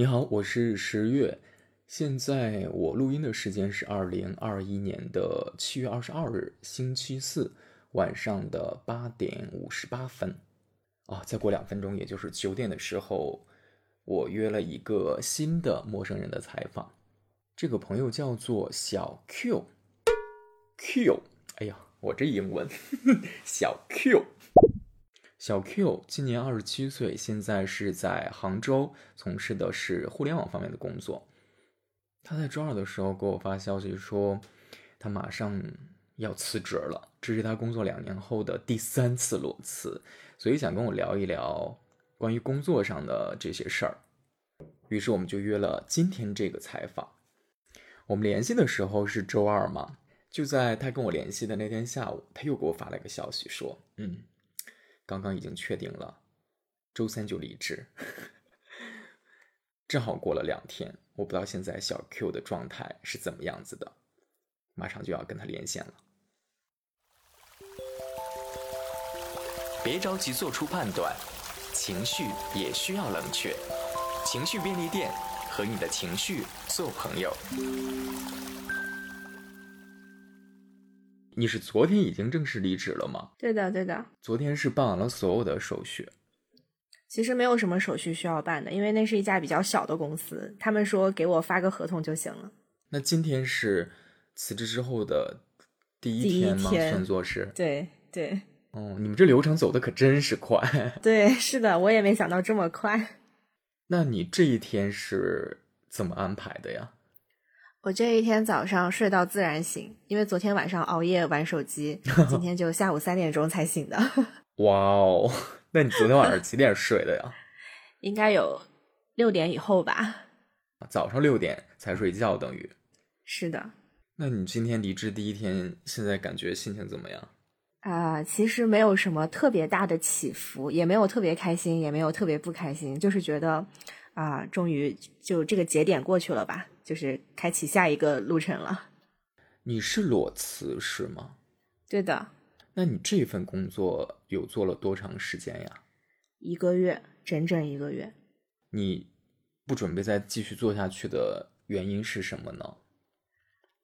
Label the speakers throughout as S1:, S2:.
S1: 你好，我是十月。现在我录音的时间是二零二一年的七月二十二日，星期四晚上的八点五十八分。啊，再过两分钟，也就是九点的时候，我约了一个新的陌生人的采访。这个朋友叫做小 Q。Q，哎呀，我这英文，小 Q。小 Q 今年二十七岁，现在是在杭州从事的是互联网方面的工作。他在周二的时候给我发消息说，他马上要辞职了，这是他工作两年后的第三次裸辞，所以想跟我聊一聊关于工作上的这些事儿。于是我们就约了今天这个采访。我们联系的时候是周二嘛，就在他跟我联系的那天下午，他又给我发了一个消息说，嗯，刚刚已经确定了，周三就离职。正好过了两天，我不知道现在小 Q 的状态是怎么样子的，马上就要跟他连线了。
S2: 别着急做出判断，情绪也需要冷却。情绪便利店和你的情绪做朋友。
S1: 你是昨天已经正式离职了吗？
S3: 对的，对的。
S1: 昨天是办完了所有的手续。
S3: 其实没有什么手续需要办的，因为那是一家比较小的公司，他们说给我发个合同就行了。
S1: 那今天是辞职之后的第一天吗？算作是？
S3: 对对。
S1: 哦，你们这流程走的可真是快。
S3: 对，是的，我也没想到这么快。
S1: 那你这一天是怎么安排的呀？
S3: 我这一天早上睡到自然醒，因为昨天晚上熬夜玩手机，今天就下午三点钟才醒的。
S1: 哇哦！那你昨天晚上几点睡的呀？
S3: 应该有六点以后吧。
S1: 早上六点才睡觉，等于。
S3: 是的。
S1: 那你今天离职第一天，现在感觉心情怎么样？
S3: 啊，其实没有什么特别大的起伏，也没有特别开心，也没有特别不开心，就是觉得啊，终于就这个节点过去了吧，就是开启下一个路程了。
S1: 你是裸辞是吗？
S3: 对的。
S1: 那你这份工作有做了多长时间呀？
S3: 一个月，整整一个月。
S1: 你不准备再继续做下去的原因是什么呢？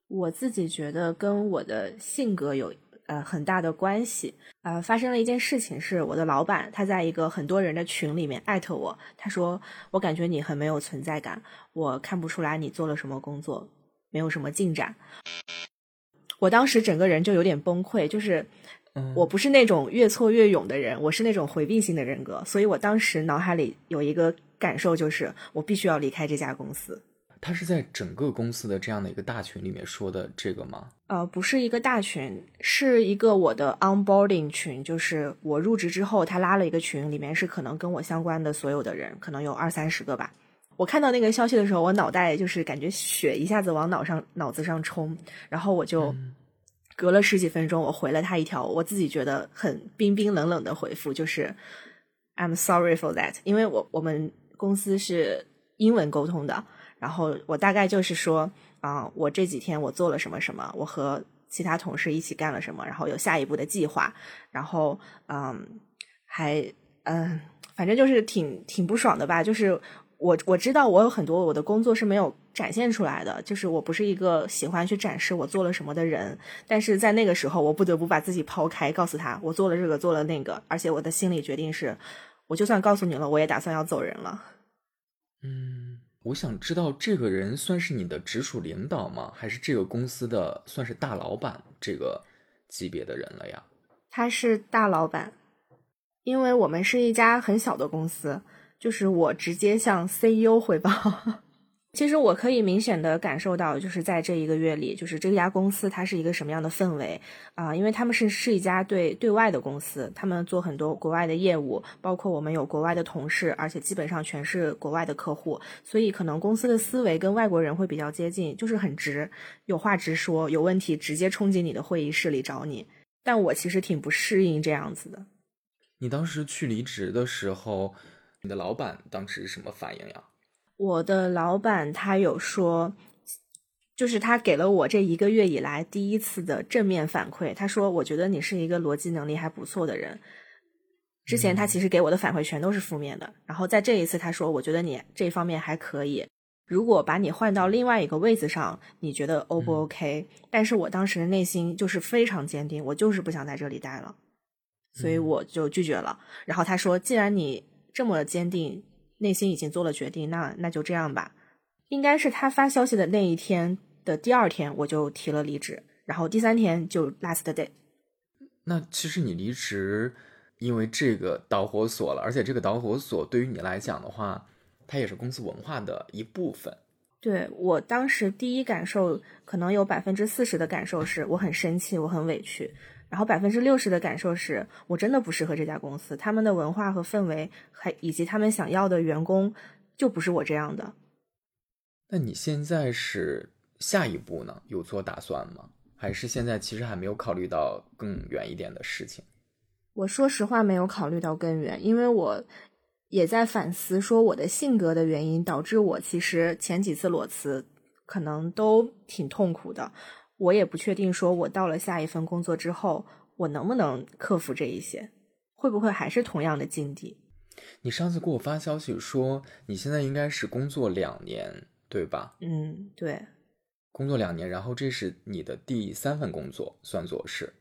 S3: 我自己觉得跟我的性格有呃很大的关系。呃，发生了一件事情，是我的老板他在一个很多人的群里面艾特我，他说我感觉你很没有存在感，我看不出来你做了什么工作，没有什么进展。我当时整个人就有点崩溃，就是。我不是那种越挫越勇的人，我是那种回避型的人格，所以我当时脑海里有一个感受，就是我必须要离开这家公司。
S1: 他是在整个公司的这样的一个大群里面说的这个吗？
S3: 呃，不是一个大群，是一个我的 onboarding 群，就是我入职之后，他拉了一个群，里面是可能跟我相关的所有的人，可能有二三十个吧。我看到那个消息的时候，我脑袋就是感觉血一下子往脑上脑子上冲，然后我就。隔了十几分钟，我回了他一条我自己觉得很冰冰冷冷的回复，就是 "I'm sorry for that"，因为我我们公司是英文沟通的，然后我大概就是说啊，我这几天我做了什么什么，我和其他同事一起干了什么，然后有下一步的计划，然后嗯，还嗯，反正就是挺挺不爽的吧，就是。我我知道我有很多我的工作是没有展现出来的，就是我不是一个喜欢去展示我做了什么的人，但是在那个时候我不得不把自己抛开，告诉他我做了这个做了那个，而且我的心理决定是，我就算告诉你了，我也打算要走人了。
S1: 嗯，我想知道这个人算是你的直属领导吗？还是这个公司的算是大老板这个级别的人了呀？
S3: 他是大老板，因为我们是一家很小的公司。就是我直接向 CEO 汇报，其实我可以明显的感受到，就是在这一个月里，就是这家公司它是一个什么样的氛围啊？因为他们是是一家对对外的公司，他们做很多国外的业务，包括我们有国外的同事，而且基本上全是国外的客户，所以可能公司的思维跟外国人会比较接近，就是很直，有话直说，有问题直接冲进你的会议室里找你。但我其实挺不适应这样子的。
S1: 你当时去离职的时候。你的老板当时是什么反应呀？
S3: 我的老板他有说，就是他给了我这一个月以来第一次的正面反馈。他说：“我觉得你是一个逻辑能力还不错的人。”之前他其实给我的反馈全都是负面的，然后在这一次他说，我觉得你这方面还可以，如果把你换到另外一个位子上，你觉得 O 不 OK？但是我当时的内心就是非常坚定，我就是不想在这里待了，所以我就拒绝了。然后他说，既然你这么坚定，内心已经做了决定，那那就这样吧。应该是他发消息的那一天的第二天，我就提了离职，然后第三天就 last day。
S1: 那其实你离职，因为这个导火索了，而且这个导火索对于你来讲的话，它也是公司文化的一部分。
S3: 对我当时第一感受，可能有百分之四十的感受是我很生气，我很委屈，然后百分之六十的感受是我真的不适合这家公司，他们的文化和氛围，还以及他们想要的员工，就不是我这样的。
S1: 那你现在是下一步呢？有做打算吗？还是现在其实还没有考虑到更远一点的事情。
S3: 我说实话，没有考虑到更远，因为我也在反思，说我的性格的原因导致我其实前几次裸辞可能都挺痛苦的。我也不确定，说我到了下一份工作之后，我能不能克服这一些，会不会还是同样的境地？
S1: 你上次给我发消息说，你现在应该是工作两年，对吧？
S3: 嗯，对。
S1: 工作两年，然后这是你的第三份工作，算作是，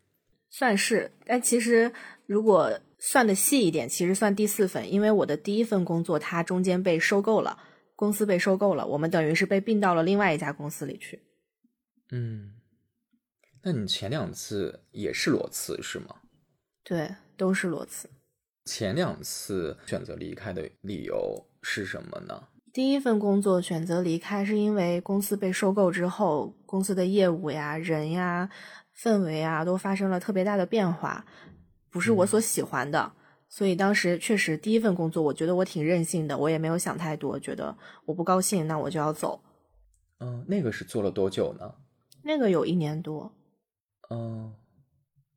S3: 算是。但其实如果算的细一点，其实算第四份，因为我的第一份工作它中间被收购了，公司被收购了，我们等于是被并到了另外一家公司里去。
S1: 嗯，那你前两次也是裸辞是吗？
S3: 对，都是裸辞。
S1: 前两次选择离开的理由是什么呢？
S3: 第一份工作选择离开，是因为公司被收购之后，公司的业务呀、人呀、氛围啊，都发生了特别大的变化，不是我所喜欢的。所以当时确实第一份工作，我觉得我挺任性的，我也没有想太多，觉得我不高兴，那我就要走。
S1: 嗯，那个是做了多久呢？
S3: 那个有一年多。
S1: 嗯，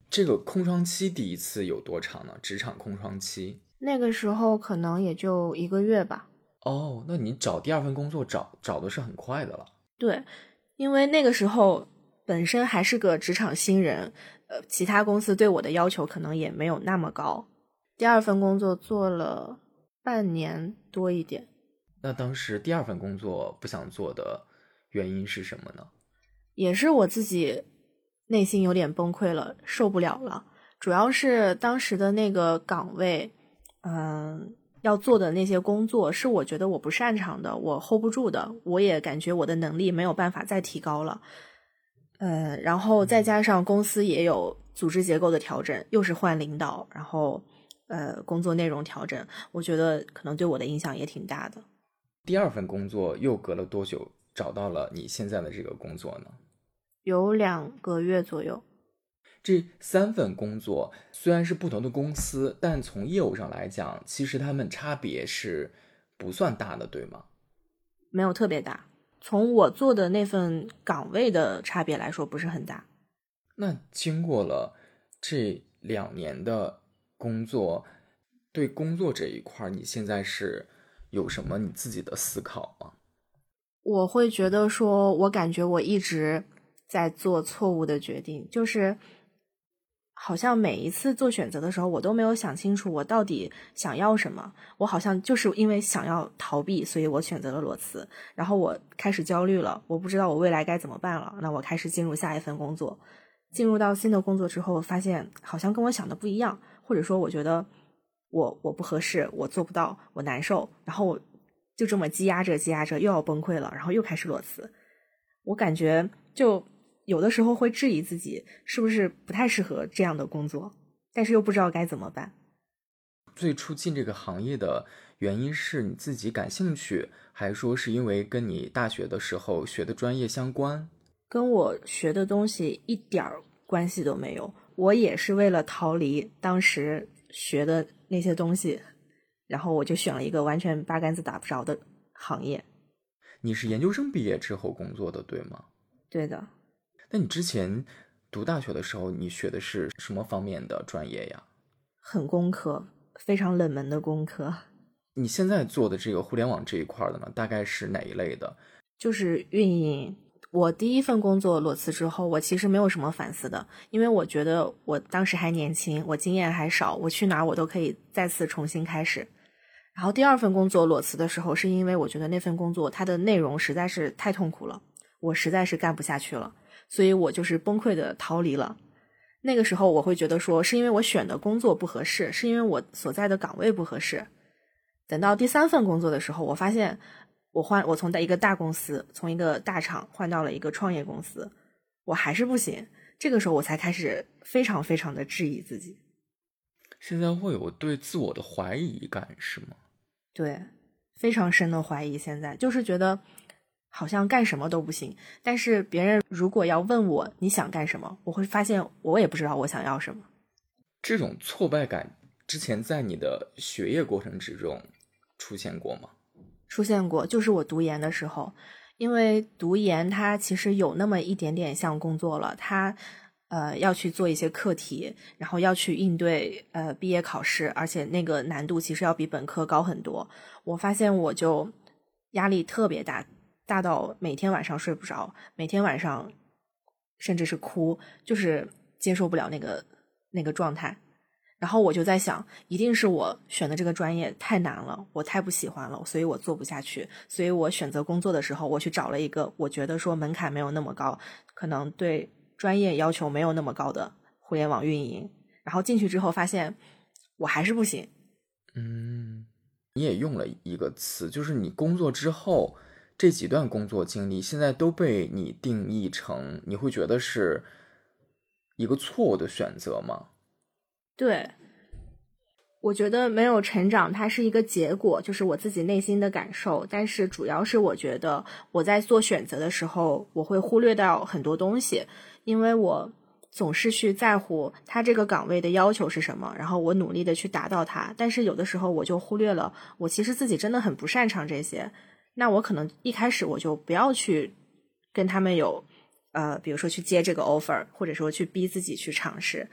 S1: 这个空窗期第一次有多长呢？职场空窗期？
S3: 那个时候可能也就一个月吧。
S1: 哦，那你找第二份工作找找的是很快的了。
S3: 对，因为那个时候本身还是个职场新人，呃，其他公司对我的要求可能也没有那么高。第二份工作做了半年多一点。
S1: 那当时第二份工作不想做的原因是什么呢？
S3: 也是我自己内心有点崩溃了，受不了了。主要是当时的那个岗位，嗯。要做的那些工作是我觉得我不擅长的，我 hold 不住的，我也感觉我的能力没有办法再提高了。呃，然后再加上公司也有组织结构的调整，又是换领导，然后呃工作内容调整，我觉得可能对我的影响也挺大的。
S1: 第二份工作又隔了多久找到了你现在的这个工作呢？
S3: 有两个月左右。
S1: 这三份工作虽然是不同的公司，但从业务上来讲，其实他们差别是不算大的，对吗？
S3: 没有特别大。从我做的那份岗位的差别来说，不是很大。
S1: 那经过了这两年的工作，对工作这一块，你现在是有什么你自己的思考吗？
S3: 我会觉得说，我感觉我一直在做错误的决定，就是。好像每一次做选择的时候，我都没有想清楚我到底想要什么。我好像就是因为想要逃避，所以我选择了裸辞。然后我开始焦虑了，我不知道我未来该怎么办了。那我开始进入下一份工作。进入到新的工作之后，发现好像跟我想的不一样，或者说我觉得我我不合适，我做不到，我难受。然后我就这么积压着，积压着，又要崩溃了。然后又开始裸辞。我感觉就。有的时候会质疑自己是不是不太适合这样的工作，但是又不知道该怎么办。
S1: 最初进这个行业的原因是你自己感兴趣，还是说是因为跟你大学的时候学的专业相关？
S3: 跟我学的东西一点儿关系都没有。我也是为了逃离当时学的那些东西，然后我就选了一个完全八竿子打不着的行业。
S1: 你是研究生毕业之后工作的，对吗？
S3: 对的。
S1: 那你之前读大学的时候，你学的是什么方面的专业呀？
S3: 很工科，非常冷门的工科。
S1: 你现在做的这个互联网这一块的呢，大概是哪一类的？
S3: 就是运营我第一份工作裸辞之后，我其实没有什么反思的，因为我觉得我当时还年轻，我经验还少，我去哪儿我都可以再次重新开始。然后第二份工作裸辞的时候，是因为我觉得那份工作它的内容实在是太痛苦了，我实在是干不下去了，所以我就是崩溃的逃离了。那个时候我会觉得说，是因为我选的工作不合适，是因为我所在的岗位不合适。等到第三份工作的时候，我发现。我换我从一个大公司，从一个大厂换到了一个创业公司，我还是不行。这个时候我才开始非常非常的质疑自己。
S1: 现在会有对自我的怀疑感是吗？
S3: 对，非常深的怀疑。现在就是觉得好像干什么都不行。但是别人如果要问我你想干什么，我会发现我也不知道我想要什么。
S1: 这种挫败感之前在你的学业过程之中出现过吗？
S3: 出现过，就是我读研的时候，因为读研它其实有那么一点点像工作了，它呃要去做一些课题，然后要去应对呃毕业考试，而且那个难度其实要比本科高很多。我发现我就压力特别大，大到每天晚上睡不着，每天晚上甚至是哭，就是接受不了那个那个状态。然后我就在想，一定是我选的这个专业太难了，我太不喜欢了，所以我做不下去。所以我选择工作的时候，我去找了一个我觉得说门槛没有那么高，可能对专业要求没有那么高的互联网运营。然后进去之后发现，我还是不行。
S1: 嗯，你也用了一个词，就是你工作之后这几段工作经历，现在都被你定义成，你会觉得是一个错误的选择吗？
S3: 对，我觉得没有成长，它是一个结果，就是我自己内心的感受。但是主要是我觉得我在做选择的时候，我会忽略掉很多东西，因为我总是去在乎他这个岗位的要求是什么，然后我努力的去达到它。但是有的时候我就忽略了，我其实自己真的很不擅长这些。那我可能一开始我就不要去跟他们有，呃，比如说去接这个 offer，或者说去逼自己去尝试。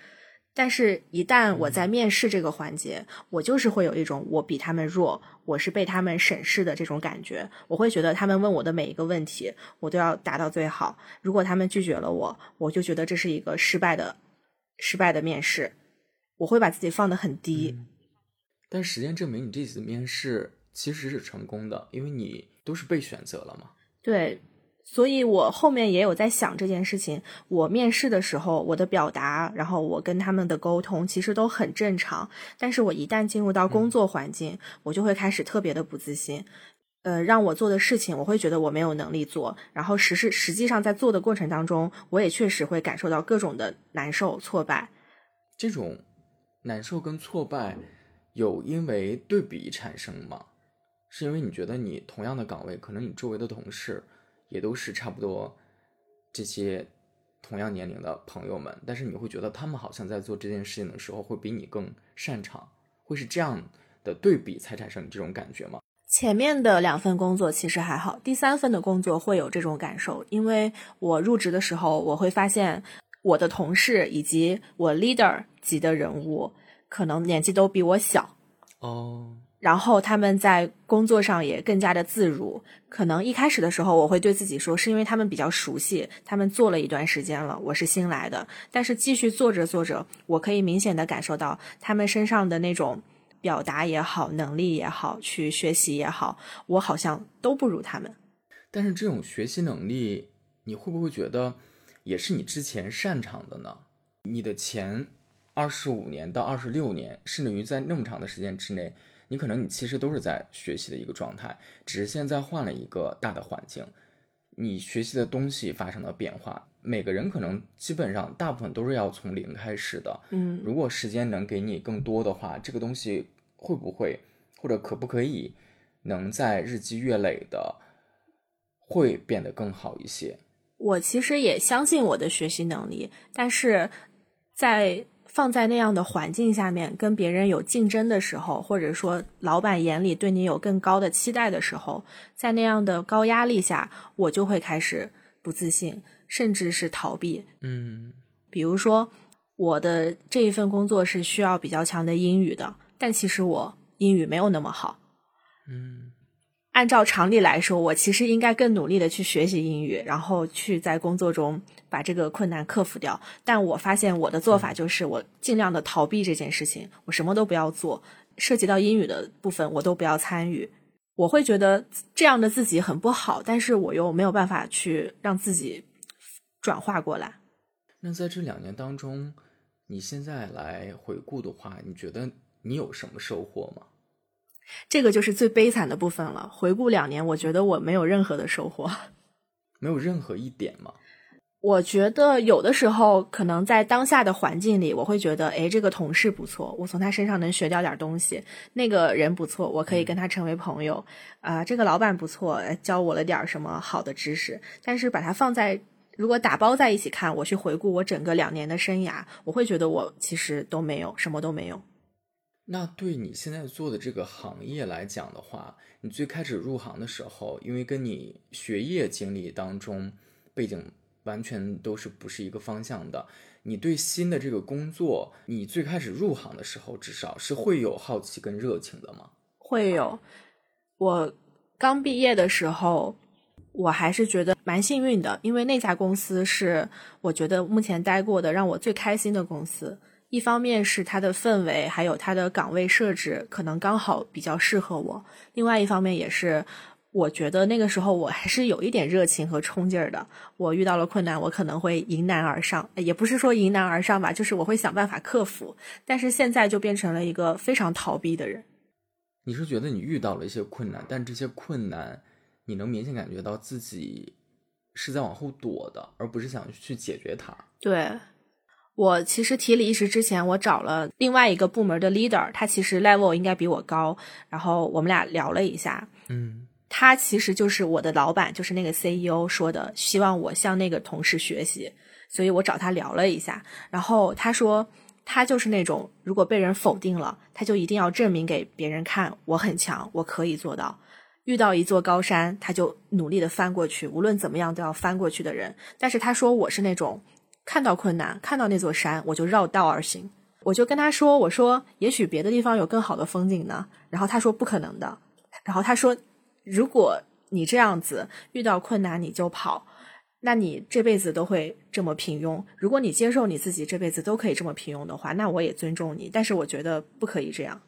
S3: 但是，一旦我在面试这个环节，我就是会有一种我比他们弱，我是被他们审视的这种感觉。我会觉得他们问我的每一个问题，我都要答到最好。如果他们拒绝了我，我就觉得这是一个失败的、失败的面试。我会把自己放得很低。
S1: 但实践证明，你这次面试其实是成功的，因为你都是被选择了嘛。
S3: 对。所以我后面也有在想这件事情。我面试的时候，我的表达，然后我跟他们的沟通，其实都很正常。但是我一旦进入到工作环境，我就会开始特别的不自信。呃，让我做的事情，我会觉得我没有能力做。然后实是实际上在做的过程当中，我也确实会感受到各种的难受、挫败。
S1: 这种难受跟挫败，有因为对比产生吗？是因为你觉得你同样的岗位，可能你周围的同事。也都是差不多这些同样年龄的朋友们，但是你会觉得他们好像在做这件事情的时候会比你更擅长，会是这样的对比才产生你这种感觉吗？
S3: 前面的两份工作其实还好，第三份的工作会有这种感受，因为我入职的时候，我会发现我的同事以及我 leader 级的人物可能年纪都比我小
S1: 哦。
S3: 然后他们在工作上也更加的自如。可能一开始的时候，我会对自己说，是因为他们比较熟悉，他们做了一段时间了，我是新来的。但是继续做着做着，我可以明显的感受到他们身上的那种表达也好，能力也好，去学习也好，我好像都不如他们。
S1: 但是这种学习能力，你会不会觉得也是你之前擅长的呢？你的前二十五年到二十六年，甚至于在那么长的时间之内。你可能你其实都是在学习的一个状态，只是现在换了一个大的环境，你学习的东西发生了变化。每个人可能基本上大部分都是要从零开始的。
S3: 嗯，
S1: 如果时间能给你更多的话，这个东西会不会或者可不可以能在日积月累的会变得更好一些？
S3: 我其实也相信我的学习能力，但是在。放在那样的环境下面，跟别人有竞争的时候，或者说老板眼里对你有更高的期待的时候，在那样的高压力下，我就会开始不自信，甚至是逃避。
S1: 嗯，
S3: 比如说我的这一份工作是需要比较强的英语的，但其实我英语没有那么好。
S1: 嗯
S3: 按照常理来说，我其实应该更努力的去学习英语，然后去在工作中把这个困难克服掉。但我发现我的做法就是我尽量的逃避这件事情，我什么都不要做，涉及到英语的部分我都不要参与。我会觉得这样的自己很不好，但是我又没有办法去让自己转化过来。
S1: 那在这两年当中，你现在来回顾的话，你觉得你有什么收获吗？
S3: 这个就是最悲惨的部分了。回顾两年，我觉得我没有任何的收获，
S1: 没有任何一点吗？
S3: 我觉得有的时候，可能在当下的环境里，我会觉得，哎，这个同事不错，我从他身上能学掉点东西；那个人不错，我可以跟他成为朋友。啊，这个老板不错，教我了点什么好的知识。但是把它放在如果打包在一起看，我去回顾我整个两年的生涯，我会觉得我其实都没有什么都没有。
S1: 那对你现在做的这个行业来讲的话，你最开始入行的时候，因为跟你学业经历当中背景完全都是不是一个方向的，你对新的这个工作，你最开始入行的时候，至少是会有好奇跟热情的吗？
S3: 会有。我刚毕业的时候，我还是觉得蛮幸运的，因为那家公司是我觉得目前待过的让我最开心的公司。一方面是它的氛围，还有它的岗位设置，可能刚好比较适合我；另外一方面也是，我觉得那个时候我还是有一点热情和冲劲儿的。我遇到了困难，我可能会迎难而上，也不是说迎难而上吧，就是我会想办法克服。但是现在就变成了一个非常逃避的人。
S1: 你是觉得你遇到了一些困难，但这些困难你能明显感觉到自己是在往后躲的，而不是想去解决它。
S3: 对。我其实提离职之前，我找了另外一个部门的 leader，他其实 level 应该比我高，然后我们俩聊了一下，
S1: 嗯，
S3: 他其实就是我的老板，就是那个 CEO 说的，希望我向那个同事学习，所以我找他聊了一下，然后他说他就是那种如果被人否定了，他就一定要证明给别人看我很强，我可以做到，遇到一座高山，他就努力的翻过去，无论怎么样都要翻过去的人，但是他说我是那种。看到困难，看到那座山，我就绕道而行。我就跟他说：“我说，也许别的地方有更好的风景呢。”然后他说：“不可能的。”然后他说：“如果你这样子遇到困难你就跑，那你这辈子都会这么平庸。如果你接受你自己这辈子都可以这么平庸的话，那我也尊重你。但是我觉得不可以这样。”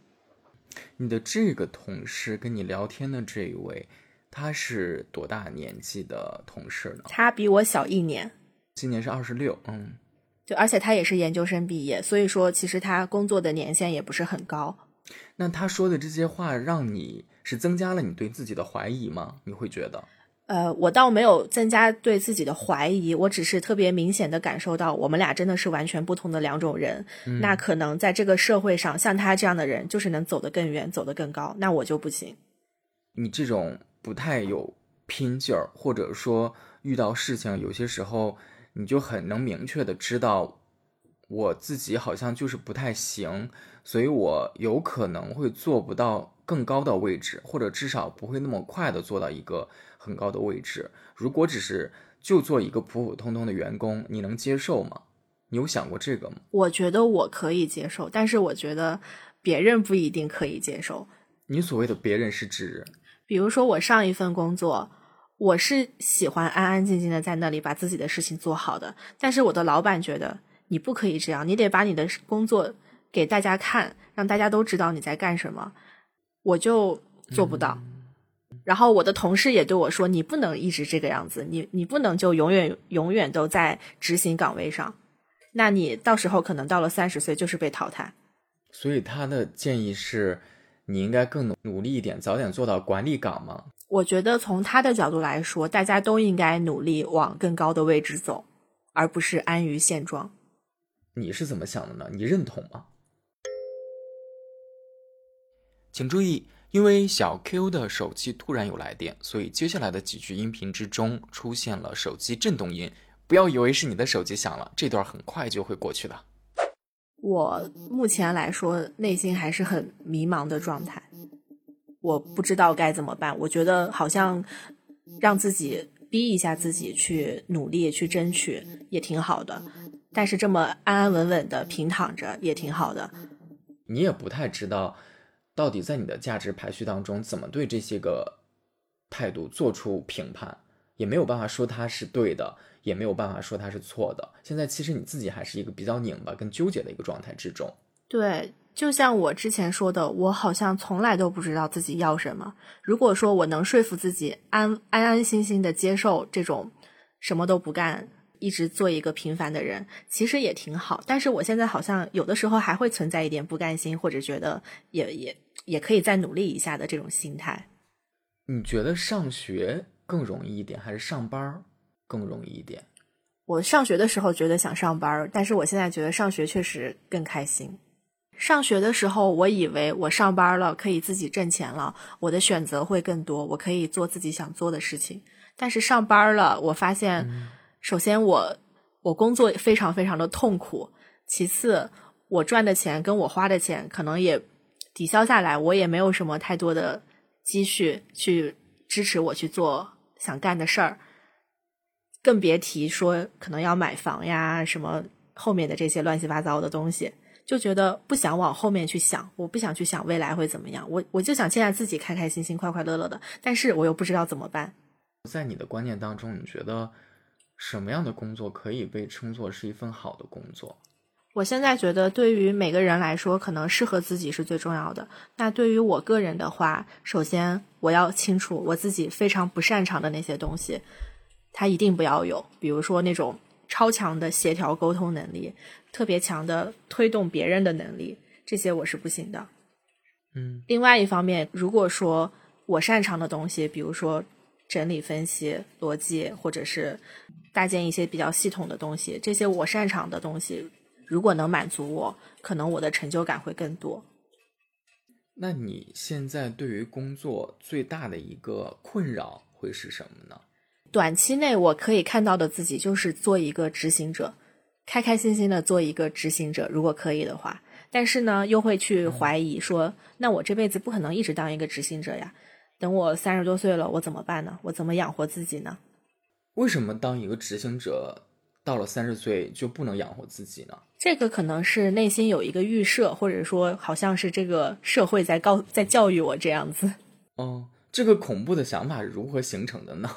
S1: 你的这个同事跟你聊天的这一位，他是多大年纪的同事呢？
S3: 他比我小一年。
S1: 今年是二十六，嗯，
S3: 对而且他也是研究生毕业，所以说其实他工作的年限也不是很高。
S1: 那他说的这些话，让你是增加了你对自己的怀疑吗？你会觉得？
S3: 呃，我倒没有增加对自己的怀疑，我只是特别明显的感受到，我们俩真的是完全不同的两种人。那可能在这个社会上，像他这样的人，就是能走得更远，走得更高。那我就不行。
S1: 你这种不太有拼劲儿，或者说遇到事情有些时候。你就很能明确的知道，我自己好像就是不太行，所以我有可能会做不到更高的位置，或者至少不会那么快的做到一个很高的位置。如果只是就做一个普普通通的员工，你能接受吗？你有想过这个吗？
S3: 我觉得我可以接受，但是我觉得别人不一定可以接受。
S1: 你所谓的别人是指，
S3: 比如说我上一份工作。我是喜欢安安静静的在那里把自己的事情做好的，但是我的老板觉得你不可以这样，你得把你的工作给大家看，让大家都知道你在干什么，我就做不到。然后我的同事也对我说：“你不能一直这个样子，你你不能就永远永远都在执行岗位上，那你到时候可能到了三十岁就是被淘汰。”
S1: 所以他的建议是，你应该更努努力一点，早点做到管理岗吗？
S3: 我觉得从他的角度来说，大家都应该努力往更高的位置走，而不是安于现状。
S1: 你是怎么想的呢？你认同吗？
S2: 请注意，因为小 Q 的手机突然有来电，所以接下来的几句音频之中出现了手机震动音。不要以为是你的手机响了，这段很快就会过去的。
S3: 我目前来说，内心还是很迷茫的状态。我不知道该怎么办，我觉得好像让自己逼一下自己去努力去争取也挺好的，但是这么安安稳稳的平躺着也挺好的。
S1: 你也不太知道到底在你的价值排序当中怎么对这些个态度做出评判，也没有办法说它是对的，也没有办法说它是错的。现在其实你自己还是一个比较拧巴、跟纠结的一个状态之中。
S3: 对，就像我之前说的，我好像从来都不知道自己要什么。如果说我能说服自己安安安心心的接受这种什么都不干，一直做一个平凡的人，其实也挺好。但是我现在好像有的时候还会存在一点不甘心，或者觉得也也也可以再努力一下的这种心态。
S1: 你觉得上学更容易一点，还是上班更容易一点？
S3: 我上学的时候觉得想上班，但是我现在觉得上学确实更开心。上学的时候，我以为我上班了可以自己挣钱了，我的选择会更多，我可以做自己想做的事情。但是上班了，我发现，首先我我工作非常非常的痛苦，其次我赚的钱跟我花的钱可能也抵消下来，我也没有什么太多的积蓄去支持我去做想干的事儿，更别提说可能要买房呀什么后面的这些乱七八糟的东西。就觉得不想往后面去想，我不想去想未来会怎么样，我我就想现在自己开开心心、快快乐乐的，但是我又不知道怎么办。
S1: 在你的观念当中，你觉得什么样的工作可以被称作是一份好的工作？
S3: 我现在觉得，对于每个人来说，可能适合自己是最重要的。那对于我个人的话，首先我要清楚我自己非常不擅长的那些东西，它一定不要有，比如说那种。超强的协调沟通能力，特别强的推动别人的能力，这些我是不行的。
S1: 嗯，
S3: 另外一方面，如果说我擅长的东西，比如说整理分析、逻辑，或者是搭建一些比较系统的东西，这些我擅长的东西，如果能满足我，可能我的成就感会更多。
S1: 那你现在对于工作最大的一个困扰会是什么呢？
S3: 短期内我可以看到的自己就是做一个执行者，开开心心的做一个执行者，如果可以的话。但是呢，又会去怀疑说，那我这辈子不可能一直当一个执行者呀。等我三十多岁了，我怎么办呢？我怎么养活自己呢？
S1: 为什么当一个执行者到了三十岁就不能养活自己呢？
S3: 这个可能是内心有一个预设，或者说好像是这个社会在告在教育我这样子。
S1: 哦，这个恐怖的想法是如何形成的呢？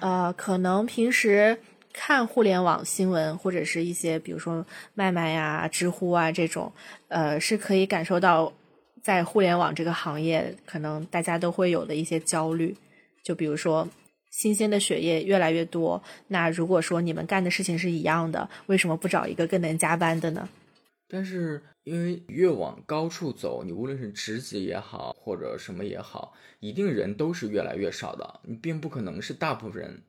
S3: 呃，可能平时看互联网新闻或者是一些，比如说麦麦呀、知乎啊这种，呃，是可以感受到在互联网这个行业，可能大家都会有的一些焦虑。就比如说，新鲜的血液越来越多，那如果说你们干的事情是一样的，为什么不找一个更能加班的呢？
S1: 但是，因为越往高处走，你无论是职级也好，或者什么也好，一定人都是越来越少的。你并不可能是大部分人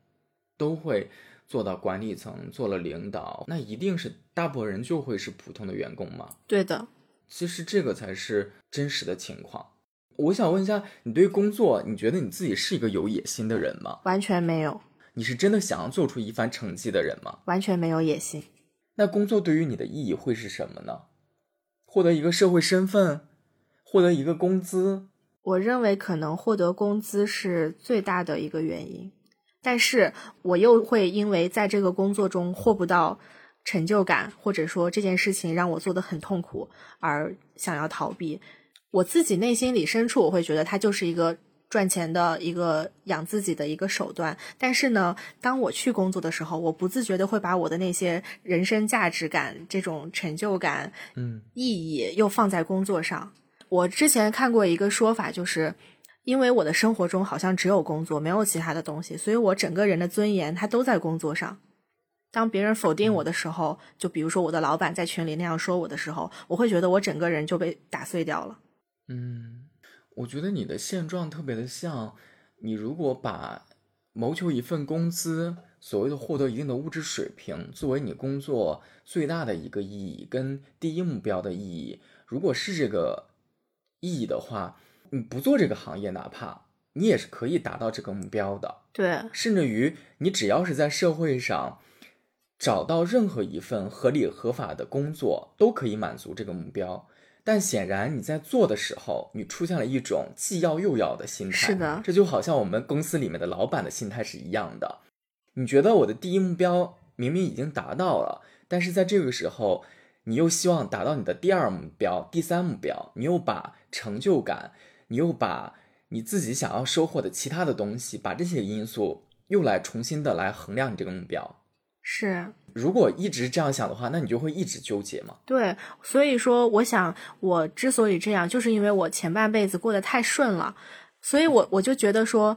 S1: 都会做到管理层，做了领导，那一定是大部分人就会是普通的员工吗？
S3: 对的，
S1: 其实这个才是真实的情况。我想问一下，你对工作，你觉得你自己是一个有野心的人吗？
S3: 完全没有。
S1: 你是真的想要做出一番成绩的人吗？
S3: 完全没有野心。
S1: 那工作对于你的意义会是什么呢？获得一个社会身份，获得一个工资。
S3: 我认为可能获得工资是最大的一个原因，但是我又会因为在这个工作中获不到成就感，或者说这件事情让我做的很痛苦而想要逃避。我自己内心里深处，我会觉得它就是一个。赚钱的一个养自己的一个手段，但是呢，当我去工作的时候，我不自觉的会把我的那些人生价值感、这种成就感、
S1: 嗯，
S3: 意义又放在工作上。我之前看过一个说法，就是因为我的生活中好像只有工作，没有其他的东西，所以我整个人的尊严它都在工作上。当别人否定我的时候，就比如说我的老板在群里那样说我的时候，我会觉得我整个人就被打碎掉了。
S1: 嗯。我觉得你的现状特别的像，你如果把谋求一份工资，所谓的获得一定的物质水平，作为你工作最大的一个意义跟第一目标的意义，如果是这个意义的话，你不做这个行业，哪怕你也是可以达到这个目标的。
S3: 对，
S1: 甚至于你只要是在社会上找到任何一份合理合法的工作，都可以满足这个目标。但显然你在做的时候，你出现了一种既要又要的心态。
S3: 是的，
S1: 这就好像我们公司里面的老板的心态是一样的。你觉得我的第一目标明明已经达到了，但是在这个时候，你又希望达到你的第二目标、第三目标，你又把成就感，你又把你自己想要收获的其他的东西，把这些因素又来重新的来衡量你这个目标。
S3: 是，
S1: 如果一直这样想的话，那你就会一直纠结嘛。
S3: 对，所以说，我想我之所以这样，就是因为我前半辈子过得太顺了，所以我我就觉得说，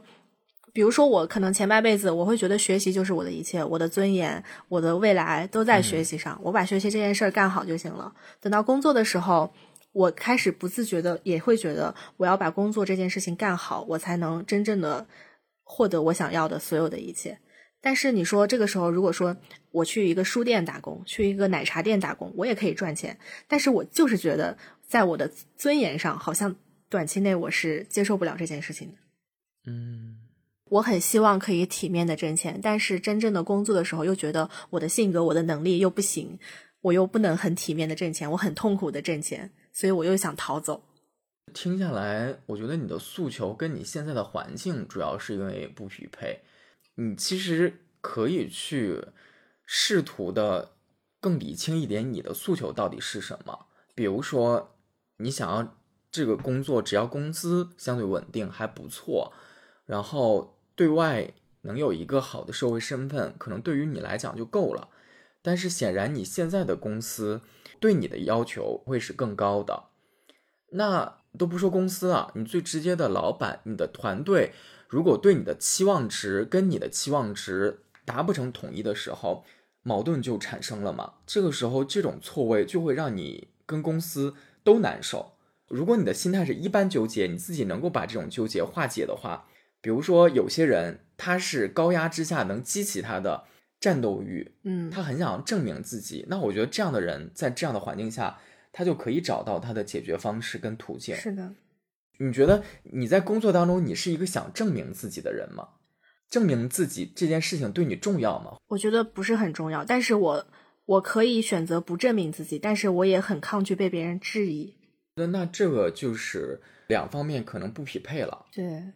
S3: 比如说我可能前半辈子我会觉得学习就是我的一切，我的尊严，我的未来都在学习上，我把学习这件事儿干好就行了。等到工作的时候，我开始不自觉的也会觉得我要把工作这件事情干好，我才能真正的获得我想要的所有的一切。但是你说这个时候，如果说我去一个书店打工，去一个奶茶店打工，我也可以赚钱。但是我就是觉得，在我的尊严上，好像短期内我是接受不了这件事情的。
S1: 嗯，
S3: 我很希望可以体面的挣钱，但是真正的工作的时候，又觉得我的性格、我的能力又不行，我又不能很体面的挣钱，我很痛苦的挣钱，所以我又想逃走。
S1: 听下来，我觉得你的诉求跟你现在的环境主要是因为不匹配。你其实可以去试图的更理清一点你的诉求到底是什么。比如说，你想要这个工作，只要工资相对稳定还不错，然后对外能有一个好的社会身份，可能对于你来讲就够了。但是显然你现在的公司对你的要求会是更高的。那都不说公司啊，你最直接的老板，你的团队。如果对你的期望值跟你的期望值达不成统一的时候，矛盾就产生了嘛？这个时候，这种错位就会让你跟公司都难受。如果你的心态是一般纠结，你自己能够把这种纠结化解的话，比如说有些人他是高压之下能激起他的战斗欲，
S3: 嗯，
S1: 他很想证明自己。那我觉得这样的人在这样的环境下，他就可以找到他的解决方式跟途径。
S3: 是的。
S1: 你觉得你在工作当中，你是一个想证明自己的人吗？证明自己这件事情对你重要吗？
S3: 我觉得不是很重要，但是我我可以选择不证明自己，但是我也很抗拒被别人质疑。
S1: 那那这个就是两方面可能不匹配了。
S3: 对，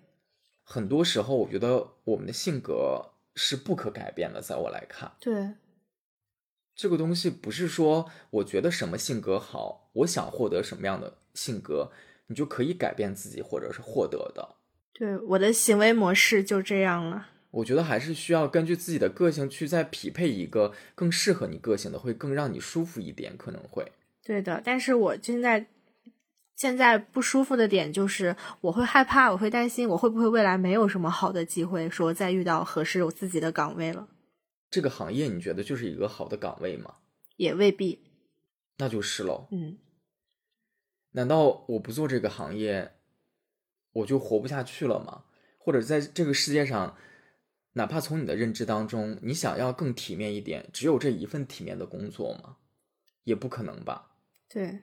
S1: 很多时候我觉得我们的性格是不可改变的，在我来看，
S3: 对，
S1: 这个东西不是说我觉得什么性格好，我想获得什么样的性格。你就可以改变自己，或者是获得的。
S3: 对，我的行为模式就这样了。
S1: 我觉得还是需要根据自己的个性去再匹配一个更适合你个性的，会更让你舒服一点，可能会。
S3: 对的，但是我现在现在不舒服的点就是，我会害怕，我会担心，我会不会未来没有什么好的机会，说再遇到合适我自己的岗位了。
S1: 这个行业你觉得就是一个好的岗位吗？
S3: 也未必。
S1: 那就是喽。
S3: 嗯。
S1: 难道我不做这个行业，我就活不下去了吗？或者在这个世界上，哪怕从你的认知当中，你想要更体面一点，只有这一份体面的工作吗？也不可能吧。
S3: 对，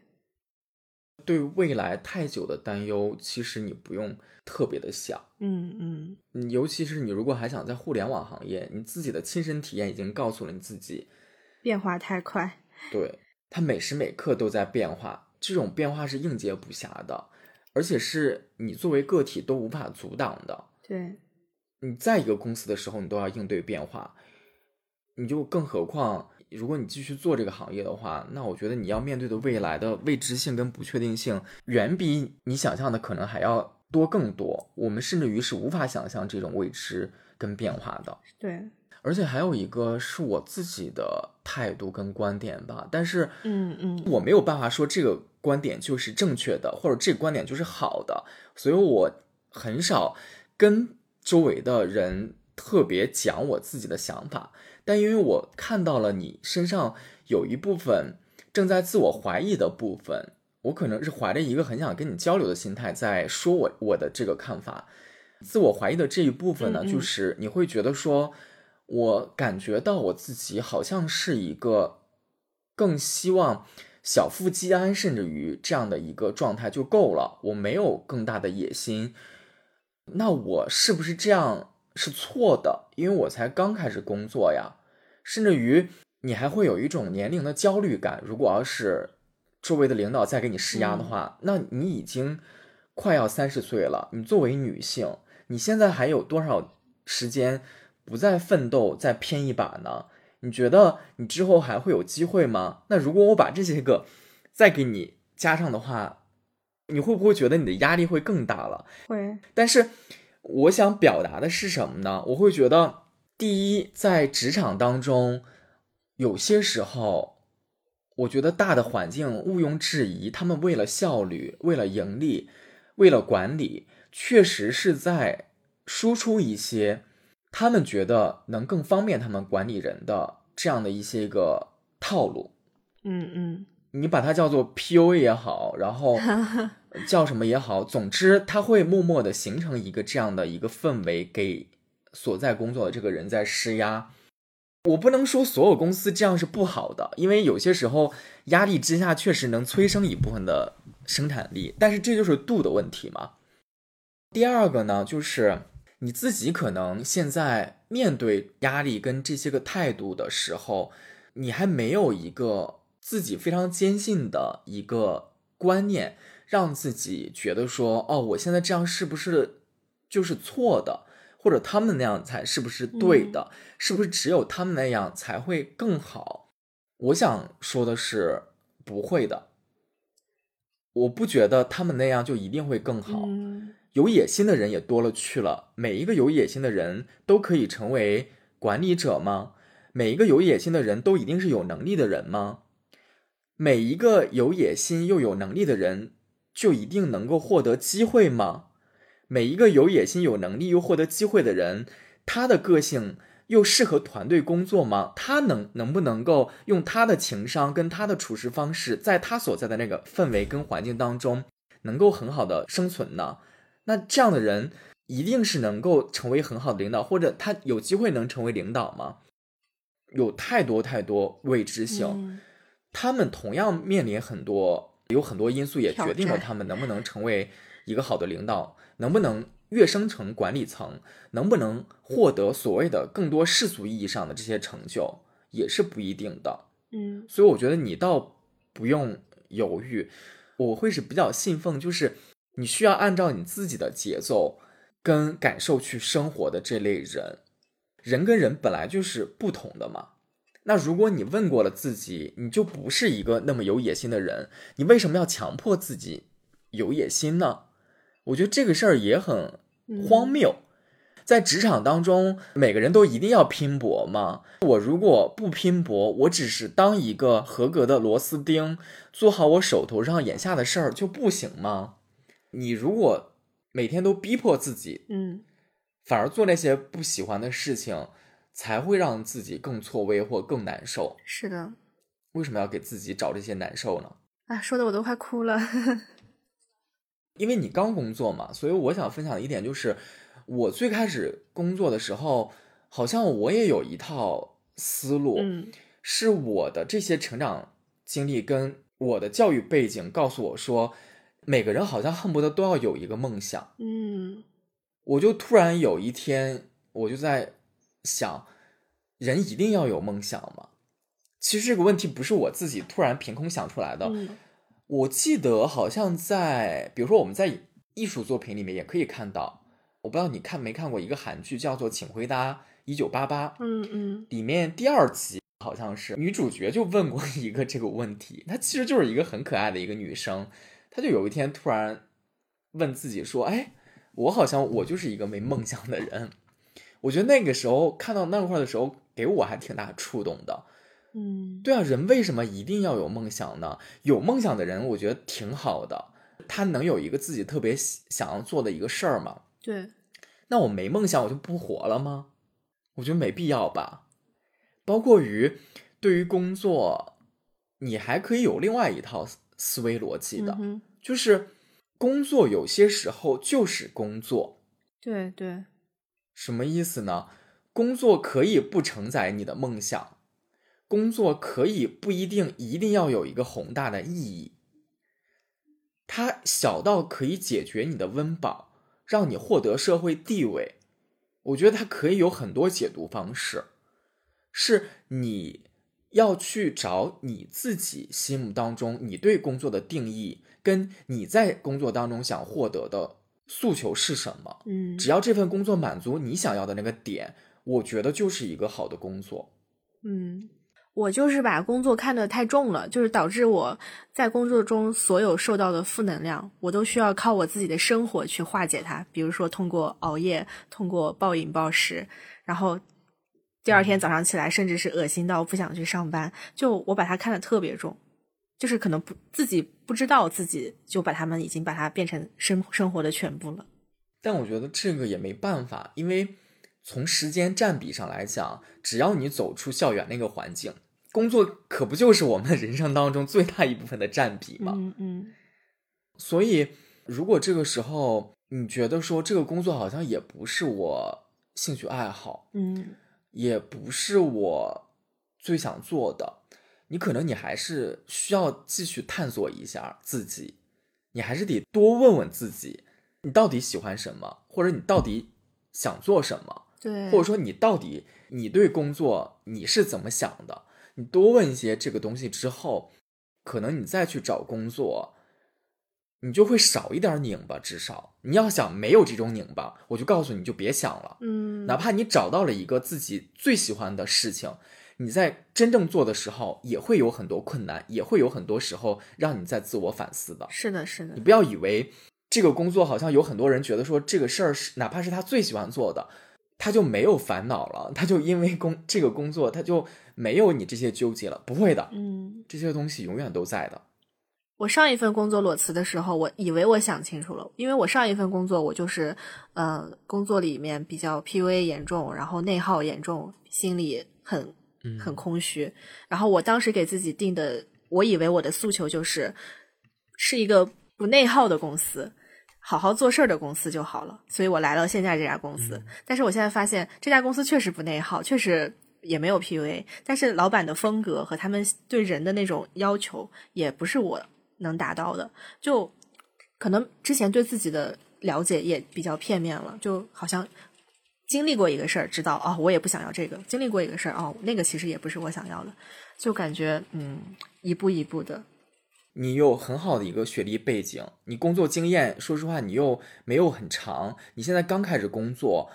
S1: 对未来太久的担忧，其实你不用特别的想。
S3: 嗯
S1: 嗯，尤其是你如果还想在互联网行业，你自己的亲身体验已经告诉了你自己，
S3: 变化太快。
S1: 对，它每时每刻都在变化。这种变化是应接不暇的，而且是你作为个体都无法阻挡的。
S3: 对，
S1: 你在一个公司的时候，你都要应对变化，你就更何况，如果你继续做这个行业的话，那我觉得你要面对的未来的未知性跟不确定性，远比你想象的可能还要多更多。我们甚至于是无法想象这种未知跟变化的。
S3: 对。
S1: 而且还有一个是我自己的态度跟观点吧，但是，
S3: 嗯嗯，
S1: 我没有办法说这个观点就是正确的，或者这个观点就是好的，所以我很少跟周围的人特别讲我自己的想法。但因为我看到了你身上有一部分正在自我怀疑的部分，我可能是怀着一个很想跟你交流的心态在说我我的这个看法。自我怀疑的这一部分呢，就是你会觉得说。我感觉到我自己好像是一个更希望小富即安，甚至于这样的一个状态就够了。我没有更大的野心。那我是不是这样是错的？因为我才刚开始工作呀。甚至于你还会有一种年龄的焦虑感。如果要是周围的领导再给你施压的话，那你已经快要三十岁了。你作为女性，你现在还有多少时间？不再奋斗，再拼一把呢？你觉得你之后还会有机会吗？那如果我把这些个再给你加上的话，你会不会觉得你的压力会更大了？
S3: 会。
S1: 但是我想表达的是什么呢？我会觉得，第一，在职场当中，有些时候，我觉得大的环境毋庸置疑，他们为了效率、为了盈利、为了管理，确实是在输出一些他们觉得能更方便他们管理人的这样的一些个套路。
S3: 嗯嗯。
S1: 你把它叫做 PUA 也好，然后 叫什么也好，总之它会默默的形成一个这样的一个氛围，给所在工作的这个人在施压。我不能说所有公司这样是不好的，因为有些时候压力之下确实能催生一部分的生产力，但是这就是度的问题嘛。第二个呢，就是你自己可能现在面对压力跟这些个态度的时候，你还没有一个。自己非常坚信的一个观念，让自己觉得说，哦，我现在这样是不是就是错的？或者他们那样才是不是对的？是不是只有他们那样才会更好？我想说的是，不会的。我不觉得他们那样就一定会更好。有野心的人也多了去了。每一个有野心的人都可以成为管理者吗？每一个有野心的人都一定是有能力的人吗？每一个有野心又有能力的人，就一定能够获得机会吗？每一个有野心、有能力又获得机会的人，他的个性又适合团队工作吗？他能能不能够用他的情商跟他的处事方式，在他所在的那个氛围跟环境当中，能够很好的生存呢？那这样的人一定是能够成为很好的领导，或者他有机会能成为领导吗？有太多太多未知性。他们同样面临很多，有很多因素也决定了他们能不能成为一个好的领导，能不能跃升成管理层，能不能获得所谓的更多世俗意义上的这些成就，也是不一定的。
S3: 嗯，
S1: 所以我觉得你倒不用犹豫，我会是比较信奉，就是你需要按照你自己的节奏跟感受去生活的这类人，人跟人本来就是不同的嘛。那如果你问过了自己，你就不是一个那么有野心的人，你为什么要强迫自己有野心呢？我觉得这个事儿也很荒谬。在职场当中，每个人都一定要拼搏吗？我如果不拼搏，我只是当一个合格的螺丝钉，做好我手头上眼下的事儿就不行吗？你如果每天都逼迫自己，
S3: 嗯，
S1: 反而做那些不喜欢的事情。才会让自己更错位或更难受。
S3: 是的，
S1: 为什么要给自己找这些难受呢？
S3: 啊，说的我都快哭了。
S1: 因为你刚工作嘛，所以我想分享的一点就是，我最开始工作的时候，好像我也有一套思路，
S3: 嗯，
S1: 是我的这些成长经历跟我的教育背景告诉我说，每个人好像恨不得都要有一个梦想，
S3: 嗯，
S1: 我就突然有一天，我就在。想，人一定要有梦想吗？其实这个问题不是我自己突然凭空想出来的。我记得好像在，比如说我们在艺术作品里面也可以看到，我不知道你看没看过一个韩剧叫做《请回答一九八八》。
S3: 嗯嗯，
S1: 里面第二集好像是女主角就问过一个这个问题，她其实就是一个很可爱的一个女生，她就有一天突然问自己说：“哎，我好像我就是一个没梦想的人。”我觉得那个时候看到那块的时候，给我还挺大触动的。
S3: 嗯，
S1: 对啊，人为什么一定要有梦想呢？有梦想的人，我觉得挺好的，他能有一个自己特别想要做的一个事儿嘛。
S3: 对。
S1: 那我没梦想，我就不活了吗？我觉得没必要吧。包括于对于工作，你还可以有另外一套思维逻辑的，就是工作有些时候就是工作。
S3: 对对。
S1: 什么意思呢？工作可以不承载你的梦想，工作可以不一定一定要有一个宏大的意义。它小到可以解决你的温饱，让你获得社会地位。我觉得它可以有很多解读方式，是你要去找你自己心目当中你对工作的定义，跟你在工作当中想获得的。诉求是什么？
S3: 嗯，
S1: 只要这份工作满足你想要的那个点，我觉得就是一个好的工作。
S3: 嗯，我就是把工作看得太重了，就是导致我在工作中所有受到的负能量，我都需要靠我自己的生活去化解它。比如说通过熬夜，通过暴饮暴食，然后第二天早上起来，甚至是恶心到不想去上班。就我把它看得特别重，就是可能不自己不知道自己就把他们已经把它变成生生活的全部了。
S1: 但我觉得这个也没办法，因为。从时间占比上来讲，只要你走出校园那个环境，工作可不就是我们人生当中最大一部分的占比吗？
S3: 嗯嗯。
S1: 所以，如果这个时候你觉得说这个工作好像也不是我兴趣爱好，
S3: 嗯，
S1: 也不是我最想做的，你可能你还是需要继续探索一下自己，你还是得多问问自己，你到底喜欢什么，或者你到底想做什么。
S3: 对，
S1: 或者说你到底你对工作你是怎么想的？你多问一些这个东西之后，可能你再去找工作，你就会少一点拧巴。至少你要想没有这种拧巴，我就告诉你就别想了。
S3: 嗯，
S1: 哪怕你找到了一个自己最喜欢的事情，你在真正做的时候也会有很多困难，也会有很多时候让你在自我反思的。
S3: 是的，是的。
S1: 你不要以为这个工作好像有很多人觉得说这个事儿是哪怕是他最喜欢做的。他就没有烦恼了，他就因为工这个工作，他就没有你这些纠结了。不会的，
S3: 嗯，
S1: 这些东西永远都在的。
S3: 我上一份工作裸辞的时候，我以为我想清楚了，因为我上一份工作我就是，呃，工作里面比较 PUA 严重，然后内耗严重，心里很很空虚。然后我当时给自己定的，我以为我的诉求就是，是一个不内耗的公司。好好做事儿的公司就好了，所以我来了现在这家公司。但是我现在发现这家公司确实不内耗，确实也没有 PUA，但是老板的风格和他们对人的那种要求也不是我能达到的。就可能之前对自己的了解也比较片面了，就好像经历过一个事儿，知道哦，我也不想要这个；经历过一个事儿，哦，那个其实也不是我想要的，就感觉嗯，一步一步的。
S1: 你有很好的一个学历背景，你工作经验，说实话，你又没有很长。你现在刚开始工作，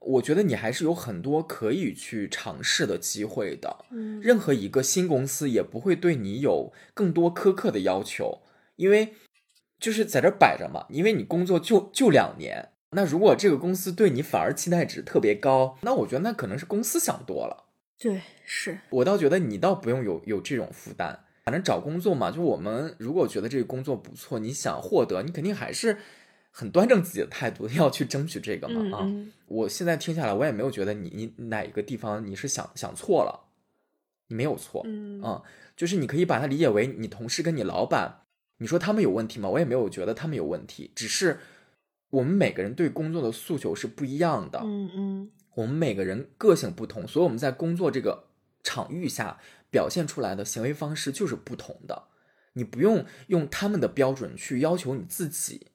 S1: 我觉得你还是有很多可以去尝试的机会的。
S3: 嗯，
S1: 任何一个新公司也不会对你有更多苛刻的要求，因为就是在这摆着嘛。因为你工作就就两年，那如果这个公司对你反而期待值特别高，那我觉得那可能是公司想多了。
S3: 对，是
S1: 我倒觉得你倒不用有有这种负担。反正找工作嘛，就我们如果觉得这个工作不错，你想获得，你肯定还是很端正自己的态度，要去争取这个嘛。啊，我现在听下来，我也没有觉得你你哪一个地方你是想想错了，你没有错。
S3: 嗯，
S1: 啊，就是你可以把它理解为你同事跟你老板，你说他们有问题吗？我也没有觉得他们有问题，只是我们每个人对工作的诉求是不一样的。
S3: 嗯嗯，
S1: 我们每个人个性不同，所以我们在工作这个场域下。表现出来的行为方式就是不同的，你不用用他们的标准去要求你自己。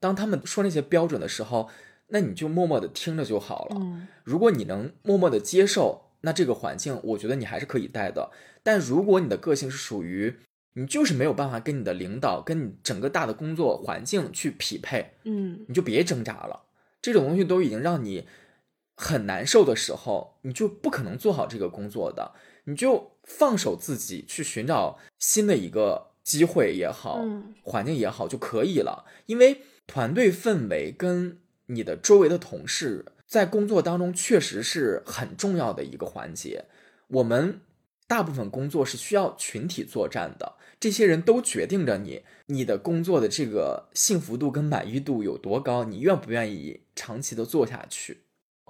S1: 当他们说那些标准的时候，那你就默默的听着就好了。如果你能默默的接受，那这个环境我觉得你还是可以带的。但如果你的个性是属于你就是没有办法跟你的领导、跟你整个大的工作环境去匹配，
S3: 嗯，
S1: 你就别挣扎了。这种东西都已经让你很难受的时候，你就不可能做好这个工作的。你就放手自己去寻找新的一个机会也好，环境也好就可以了。因为团队氛围跟你的周围的同事在工作当中确实是很重要的一个环节。我们大部分工作是需要群体作战的，这些人都决定着你你的工作的这个幸福度跟满意度有多高，你愿不愿意长期的做下去。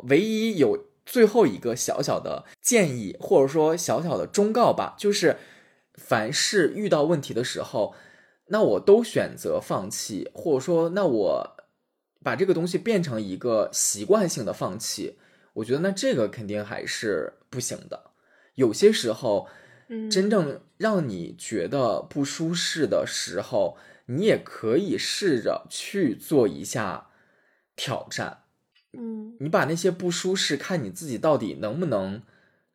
S1: 唯一有。最后一个小小的建议，或者说小小的忠告吧，就是凡是遇到问题的时候，那我都选择放弃，或者说那我把这个东西变成一个习惯性的放弃，我觉得那这个肯定还是不行的。有些时候，真正让你觉得不舒适的时候，你也可以试着去做一下挑战。
S3: 嗯，
S1: 你把那些不舒适，看你自己到底能不能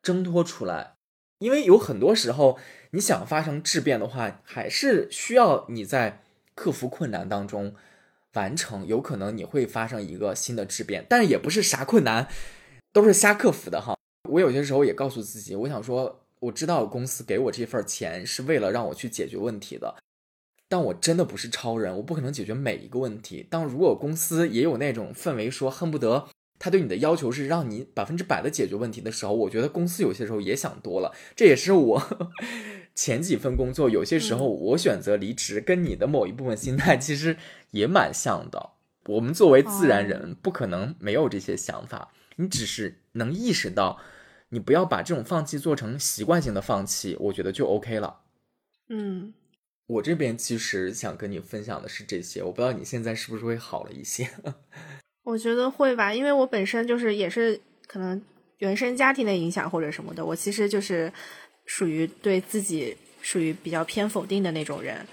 S1: 挣脱出来。因为有很多时候，你想发生质变的话，还是需要你在克服困难当中完成。有可能你会发生一个新的质变，但是也不是啥困难都是瞎克服的哈。我有些时候也告诉自己，我想说，我知道公司给我这份钱是为了让我去解决问题的，但我真的不是超人，我不可能解决每一个问题。当如果公司也有那种氛围，说恨不得他对你的要求是让你百分之百的解决问题的时候，我觉得公司有些时候也想多了。这也是我 前几份工作有些时候我选择离职，跟你的某一部分心态其实也蛮像的。我们作为自然人，不可能没有这些想法，你只是能意识到。你不要把这种放弃做成习惯性的放弃，我觉得就 OK 了。
S3: 嗯，
S1: 我这边其实想跟你分享的是这些，我不知道你现在是不是会好了一些。
S3: 我觉得会吧，因为我本身就是也是可能原生家庭的影响或者什么的，我其实就是属于对自己属于比较偏否定的那种人。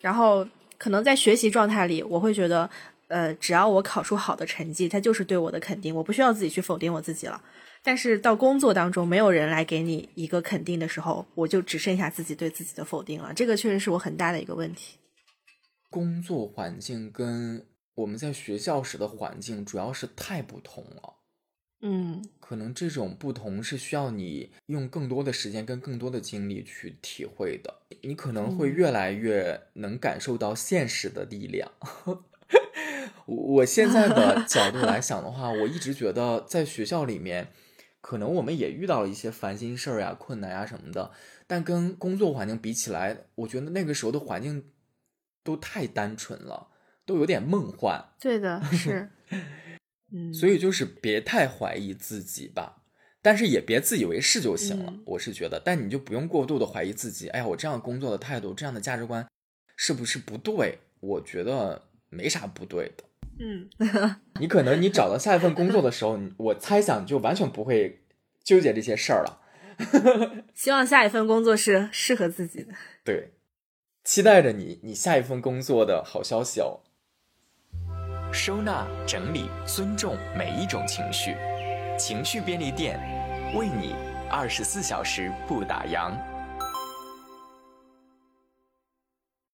S3: 然后可能在学习状态里，我会觉得，呃，只要我考出好的成绩，他就是对我的肯定，我不需要自己去否定我自己了。但是到工作当中，没有人来给你一个肯定的时候，我就只剩下自己对自己的否定了。这个确实是我很大的一个问题。
S1: 工作环境跟我们在学校时的环境主要是太不同了。
S3: 嗯，
S1: 可能这种不同是需要你用更多的时间跟更多的精力去体会的。你可能会越来越能感受到现实的力量。我现在的角度来想的话，我一直觉得在学校里面。可能我们也遇到了一些烦心事儿呀、困难呀什么的，但跟工作环境比起来，我觉得那个时候的环境都太单纯了，都有点梦幻。
S3: 对的，是，嗯，
S1: 所以就是别太怀疑自己吧，但是也别自以为是就行了。我是觉得，但你就不用过度的怀疑自己。哎呀，我这样工作的态度、这样的价值观是不是不对？我觉得没啥不对的。
S3: 嗯，
S1: 你可能你找到下一份工作的时候，我猜想就完全不会纠结这些事儿了。
S3: 希望下一份工作是适合自己的。
S1: 对，期待着你你下一份工作的好消息哦。
S2: 收纳、整理、尊重每一种情绪，情绪便利店为你二十四小时不打烊。